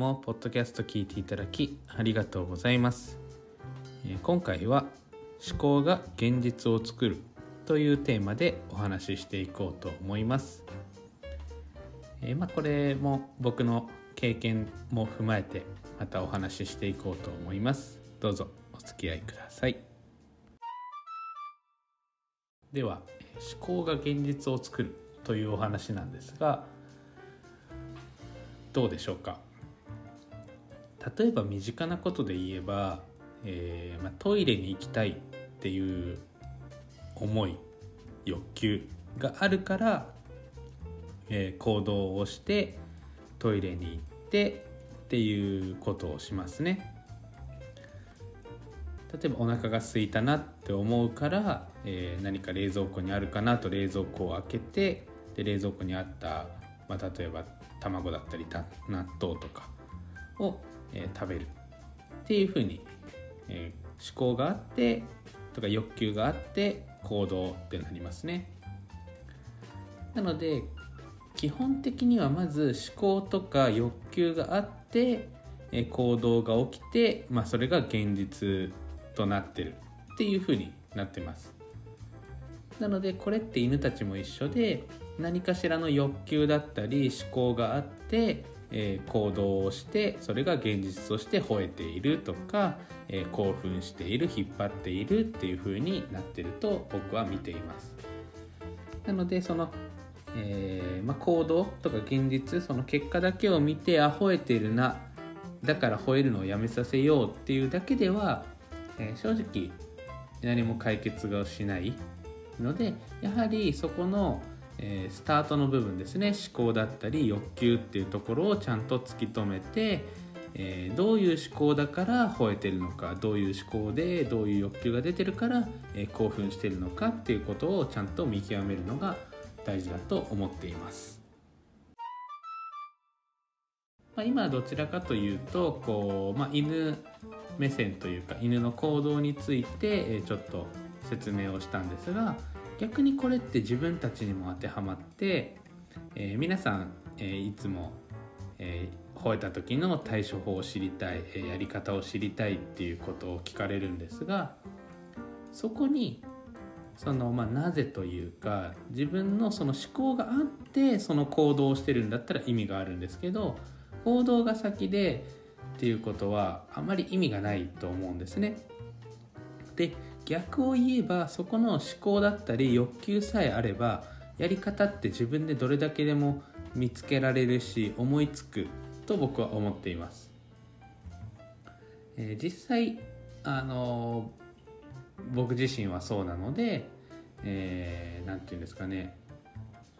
もポッドキャスト聞いていただきありがとうございます。今回は思考が現実を作るというテーマでお話ししていこうと思います。え、まあ、これも僕の経験も踏まえてまたお話ししていこうと思います。どうぞお付き合いください。では思考が現実を作るというお話なんですがどうでしょうか？例えば身近なことで言えば、えー、まあ、トイレに行きたいっていう思い欲求があるから、えー、行動をしてトイレに行ってっていうことをしますね。例えばお腹が空いたなって思うから、えー、何か冷蔵庫にあるかなと冷蔵庫を開けてで冷蔵庫にあった、まあ、例えば卵だったり納豆とかを、えー、食べるっていうふうに、えー、思考があってとか欲求があって行動ってなりますね。なので基本的にはまず思考とか欲求があって行動が起きて、まあ、それが現実となってるっていうふうになってます。なのでこれって犬たちも一緒で何かしらの欲求だったり思考があって、えー、行動をしてそれが現実として吠えているとか、えー、興奮している引っ張っているっていう風になってると僕は見ています。なのでそのえー、まあ、行動とか現実その結果だけを見てあ吠えてるなだから吠えるのをやめさせようっていうだけでは、え、正直何も解決がしないのでやはりそこの、えー、スタートの部分ですね思考だったり欲求っていうところをちゃんと突き止めて、えー、どういう思考だから吠えてるのかどういう思考でどういう欲求が出てるから、え興奮してるのかっていうことをちゃんと見極めるのが大事だと思っています。まあ、今どちらかというとこう、まあ、犬目線というか犬の行動についてちょっと説明をしたんですが逆にこれって自分たちにも当てはまって、えー、皆さん、えー、いつも、えー、吠えた時の対処法を知りたい、えやり方を知りたいっていうことを聞かれるんですがそこにその、まあ、なぜというか自分のその思考があってその行動をしてるんだったら意味があるんですけど行動が先でっていうことはあまり意味がないと思うんですね。で逆を言えばそこの思考だったり欲求さえあればやり方って自分でどれだけでも見つけられるし思いつくと僕は思っています。えー、実際あの僕自身はそうなので何、えー、て言うんですかね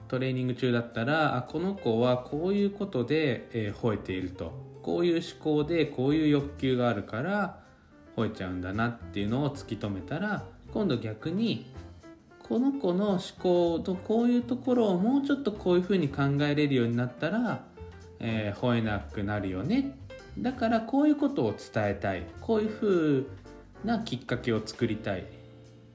トレーニング中だったらあこの子はこういうことで、えー、吠えているとこういう思考でこういう欲求があるから吠えちゃうんだなっていうのを突き止めたら今度逆にこの子の思考とこういうところをもうちょっとこういうふうに考えれるようになったら、えー、吠えなくなるよね。だからこういうことを伝えたい。こういうふうなきっかけを作りたい。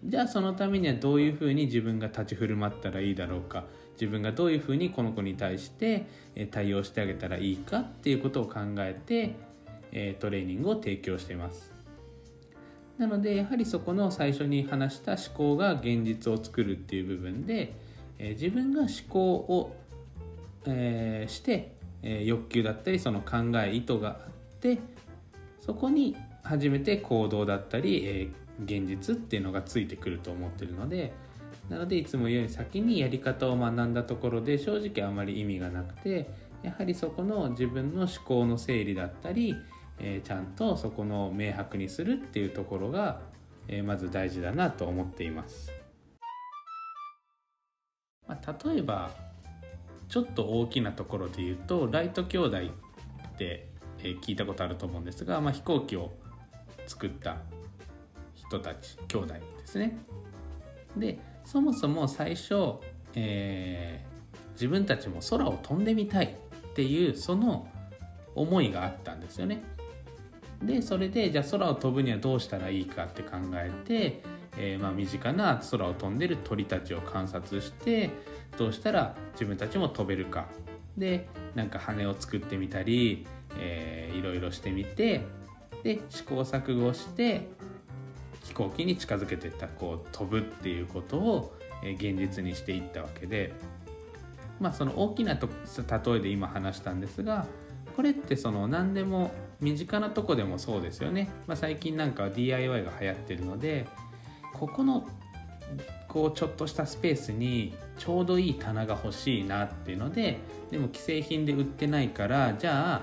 じゃあそのためにはどういうふうに自分が立ち振る舞ったらいいだろうか。自分がどういうふうにこの子に対して対応してあげたらいいかっていうことを考えてトレーニングを提供しています。なのでやはりそこの最初に話した思考が現実を作るっていう部分で自分が思考を、えして欲求だったりその考え意図があってそこに初めて行動だったり、えー、現実っていうのがついてくると思ってるのでなのでいつも言うように先にやり方を学んだところで正直あまり意味がなくてやはりそこの自分の思考の整理だったり、えー、ちゃんとそこの明白にするっていうところが、えー、まず大事だなと思っています。まあ、例えばちょっと大きなところで言うとライト兄弟って聞いたことあると思うんですが、まあ、飛行機を作った人たち兄弟ですね。でそもそも最初、えー、自分たちも空を飛んでみたいっていうその思いがあったんですよね。でそれでじゃあ空を飛ぶにはどうしたらいいかって考えて、えー、まあ身近な空を飛んでる鳥たちを観察してどうしたら自分たちも飛べるか。でなんか羽を作ってみたり、えー、いろいろしてみてで試行錯誤して飛行機に近づけていったこう飛ぶっていうことを現実にしていったわけで。まあその大きなと例えで今話したんですがこれってその何でも身近なとこでもそうですよね、まあ、最近なんか DIY が流行ってるのでここのこうちょっとしたスペースにちょうどいい棚が欲しいなっていうのででも既製品で売ってないからじゃあ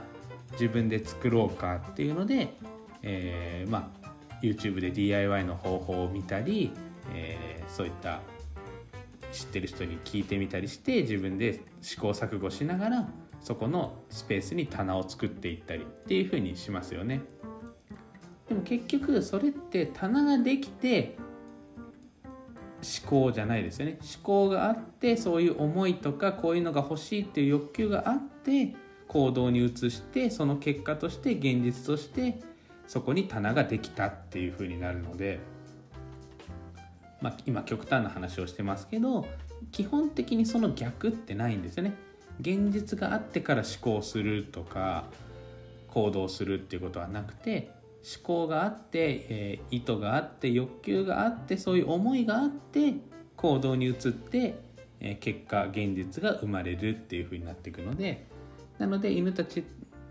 自分で作ろうかっていうので、えー、まあ YouTube で DIY の方法を見たり、えー、そういった知ってる人に聞いてみたりして自分で試行錯誤しながらそこのスペースに棚を作っていったりっていう風にしますよね。でも結局それって棚ができて思考じゃないですよね思考があってそういう思いとかこういうのが欲しいっていう欲求があって行動に移してその結果として現実としてそこに棚ができたっていう風になるので、まあ、今極端な話をしてますけど基本的にその逆ってないんですよね。現実があってから思考するとか行動するっていうことはなくて思考があって、えー、意図があって欲求があってそういう思いがあって行動に移って、えー、結果現実が生まれるっていうふうになっていくのでなので犬たち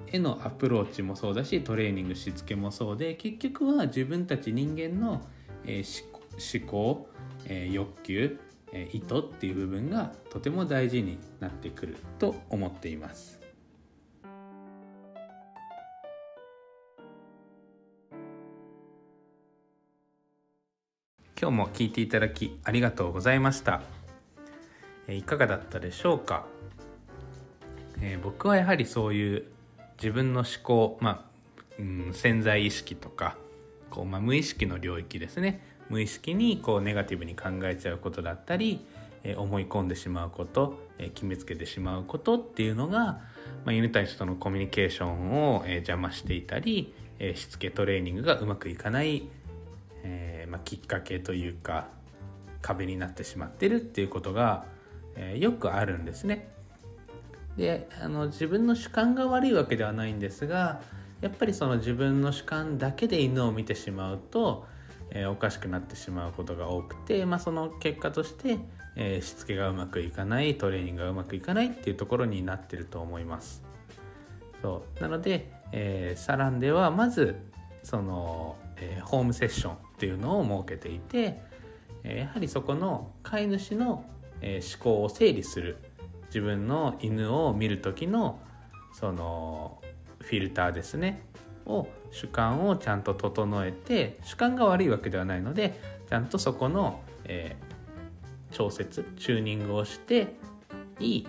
へのアプローチもそうだしトレーニングしつけもそうで結局は自分たち人間の、えー、思考、えー、欲求、えー、意図っていう部分がとても大事になってくると思っています。今日も聞いていただきありがとうございました。いかがだったでしょうか、えー、僕はやはりそういう自分の思考、まあ、うん、潜在意識とかこう、まあ、無意識の領域ですね無意識にこうネガティブに考えちゃうことだったり、え、思い込んでしまうこと、え、決めつけてしまうことっていうのが、まあ、犬たちとのコミュニケーションを、え、邪魔していたり、えしつけトレーニングがうまくいかない、えまあ、きっかけというか壁になってしまってるっていうことが、えよくあるんですね。であの自分の主観が悪いわけではないんですがやっぱりその自分の主観だけで犬を見てしまうと、えー、おかしくなってしまうことが多くて、まあ、その結果として、えー、しつけがうまくいかないトレーニングがうまくいかないっていうところになってると思います。そうなので、えー、サランではまずその、えー、ホームセッションっていうのを設けていて、えー、やはりそこの飼い主の、えー、思考を整理する自分の犬を見る時のそのフィルターですねを主観をちゃんと整えて主観が悪いわけではないのでちゃんとそこの、えー、調節チューニングをしていい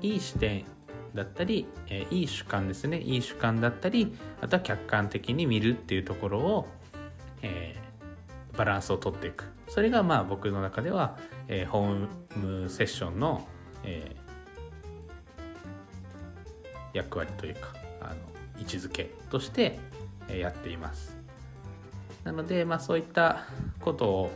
いい視点だったり、えー、いい主観ですね。いい主観だったりあとは客観的に見るっていうところを、えー、バランスをとっていく。それがまあ僕の中では、えー、ホームセッションの、え役割というか位置づけとしてやっています。なので、まあ、そういったことを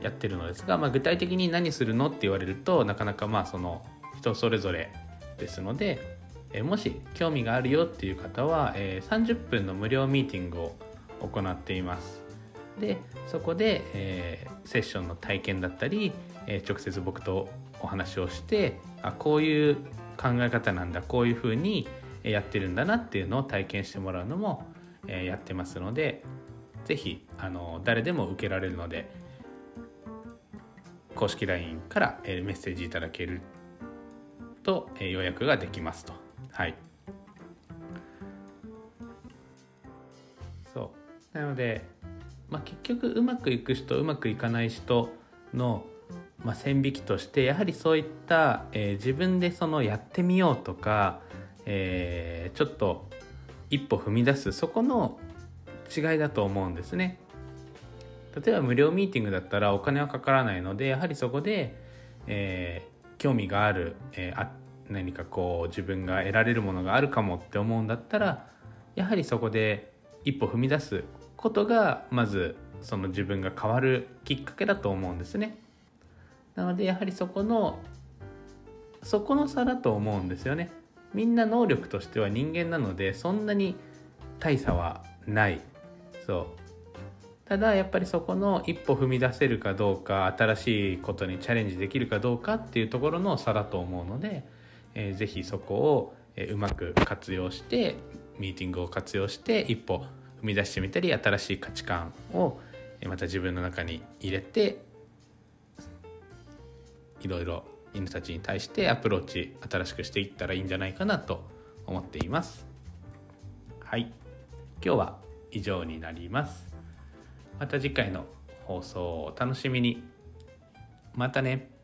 やってるのですが、まあ、具体的に何するのって言われるとなかなかまあその人それぞれですのでえもし興味があるよっていう方は、え、30分の無料ミーティングを行っています。でそこで、え、セッションの体験だったり、え、直接僕とお話をしてあこういう考え方なんだこういうふうにやってるんだなっていうのを体験してもらうのもやってますので是非誰でも受けられるので公式 LINE からメッセージいただけると予約ができますと。はいそうなので、まあ、結局うまくいく人うまくいかない人のまあ、線引きとしてやはりそういった、えー、自分でそのやってみようとか、えー、ちょっと一歩踏み出すそこの違いだと思うんですね。例えば無料ミーティングだったらお金はかからないのでやはりそこで、えー、興味がある、えー、あ何かこう自分が得られるものがあるかもって思うんだったらやはりそこで一歩踏み出すことがまずその自分が変わるきっかけだと思うんですね。なのでやはりそこのそこの差だと思うんですよね。みんな能力としては人間なのでそんなに大差はない。そう。ただやっぱりそこの一歩踏み出せるかどうか新しいことにチャレンジできるかどうかっていうところの差だと思うので、えー、ぜひそこをうまく活用してミーティングを活用して一歩踏み出してみたり新しい価値観をまた自分の中に入れていろいろ犬たちに対してアプローチ新しくしていったらいいんじゃないかなと思っています。はい。今日は以上になります。また次回の放送をお楽しみに。またね。